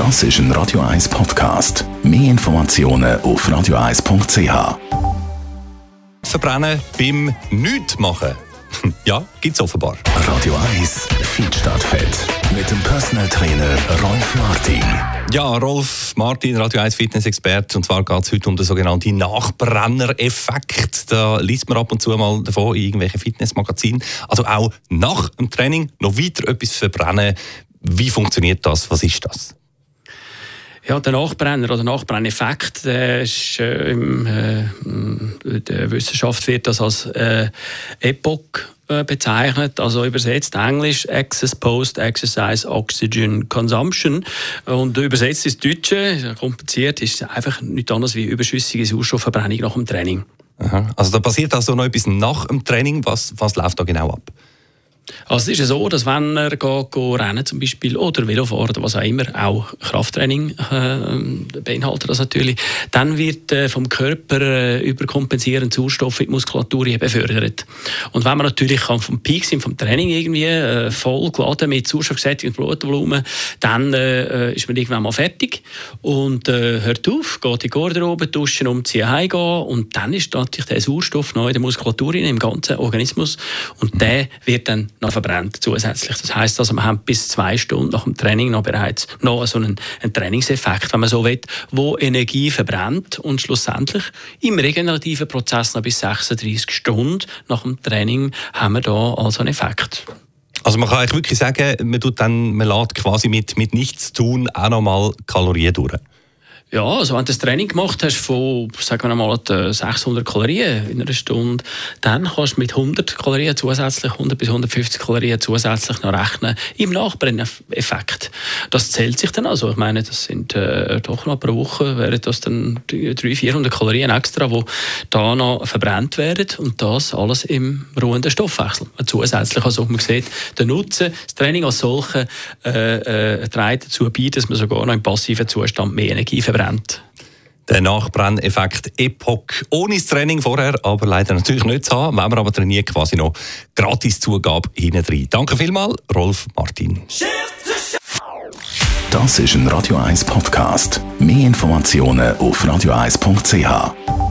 Das ist ein Radio 1 Podcast. Mehr Informationen auf radio1.ch. Verbrennen beim Nichtmachen. Ja, gibt's offenbar. Radio 1 Feed statt Fett. Mit dem Personal Trainer Rolf Martin. Ja, Rolf Martin, Radio 1 Fitness-Experte. Und zwar geht es heute um den sogenannten Nachbrenner-Effekt. Da liest man ab und zu mal davon in irgendwelchen Fitnessmagazinen. Also auch nach dem Training noch weiter etwas verbrennen. Wie funktioniert das? Was ist das? Ja, der Nachbrenner oder Nachbrenneffekt, der ist, äh, in äh, der Wissenschaft wird das als äh, Epoch äh, bezeichnet, also übersetzt Englisch Excess Post-Exercise Oxygen Consumption und übersetzt ins Deutsche, kompliziert, ist einfach nichts anderes wie überschüssige Sauerstoffverbrennung nach dem Training. Aha. Also da passiert also noch etwas nach dem Training. Was, was läuft da genau ab? Also es ist so, dass wenn er geht, geht rennen zum Beispiel oder Velofahren oder was auch immer, auch Krafttraining äh, beinhaltet das natürlich, dann wird äh, vom Körper äh, überkompensierend Sauerstoff in die Muskulatur befördert. Und wenn man natürlich kann vom Peak sind, vom Training irgendwie äh, voll geladen mit sauerstoffgesättigtem Blutvolumen, dann äh, ist man irgendwann mal fertig und äh, hört auf, geht in die Garderobe, duschen, umziehen, heimgehen und dann ist natürlich der Sauerstoff noch in der Muskulatur, im ganzen Organismus und der wird dann noch verbrennt zusätzlich. Das heißt also, wir haben bis zwei Stunden nach dem Training noch bereits noch so einen, einen Trainingseffekt, wenn man so will, wo Energie verbrennt und schlussendlich im regenerativen Prozess noch bis 36 Stunden nach dem Training haben wir da also einen Effekt. Also man kann eigentlich wirklich sagen, man tut dann, man lädt quasi mit, mit nichts tun auch nochmal Kalorien durch. Ja, also wenn du das Training gemacht hast von, sagen wir mal, 600 Kalorien in einer Stunde, dann kannst du mit 100 Kalorien zusätzlich, 100 bis 150 Kalorien zusätzlich noch rechnen im Nachbrenneffekt. Das zählt sich dann also. Ich meine, das sind äh, doch noch pro Woche wären das dann 300, 400 Kalorien extra, die da noch verbrannt werden und das alles im ruhenden Stoffwechsel. Zusätzlich, also man sieht, der Nutzen, das Training als solches äh, äh, trägt dazu bei, dass man sogar noch im passiven Zustand mehr Energie verbrennt verbrennt. Der Nachbrenneffekt Epoch ohne das Training vorher, aber leider natürlich nicht zu haben. Wenn man aber trainiert, quasi noch gratis Zugabe hinten rein. Danke vielmals, Rolf Martin. Das ist ein Radio 1 Podcast. Mehr Informationen auf radio1.ch.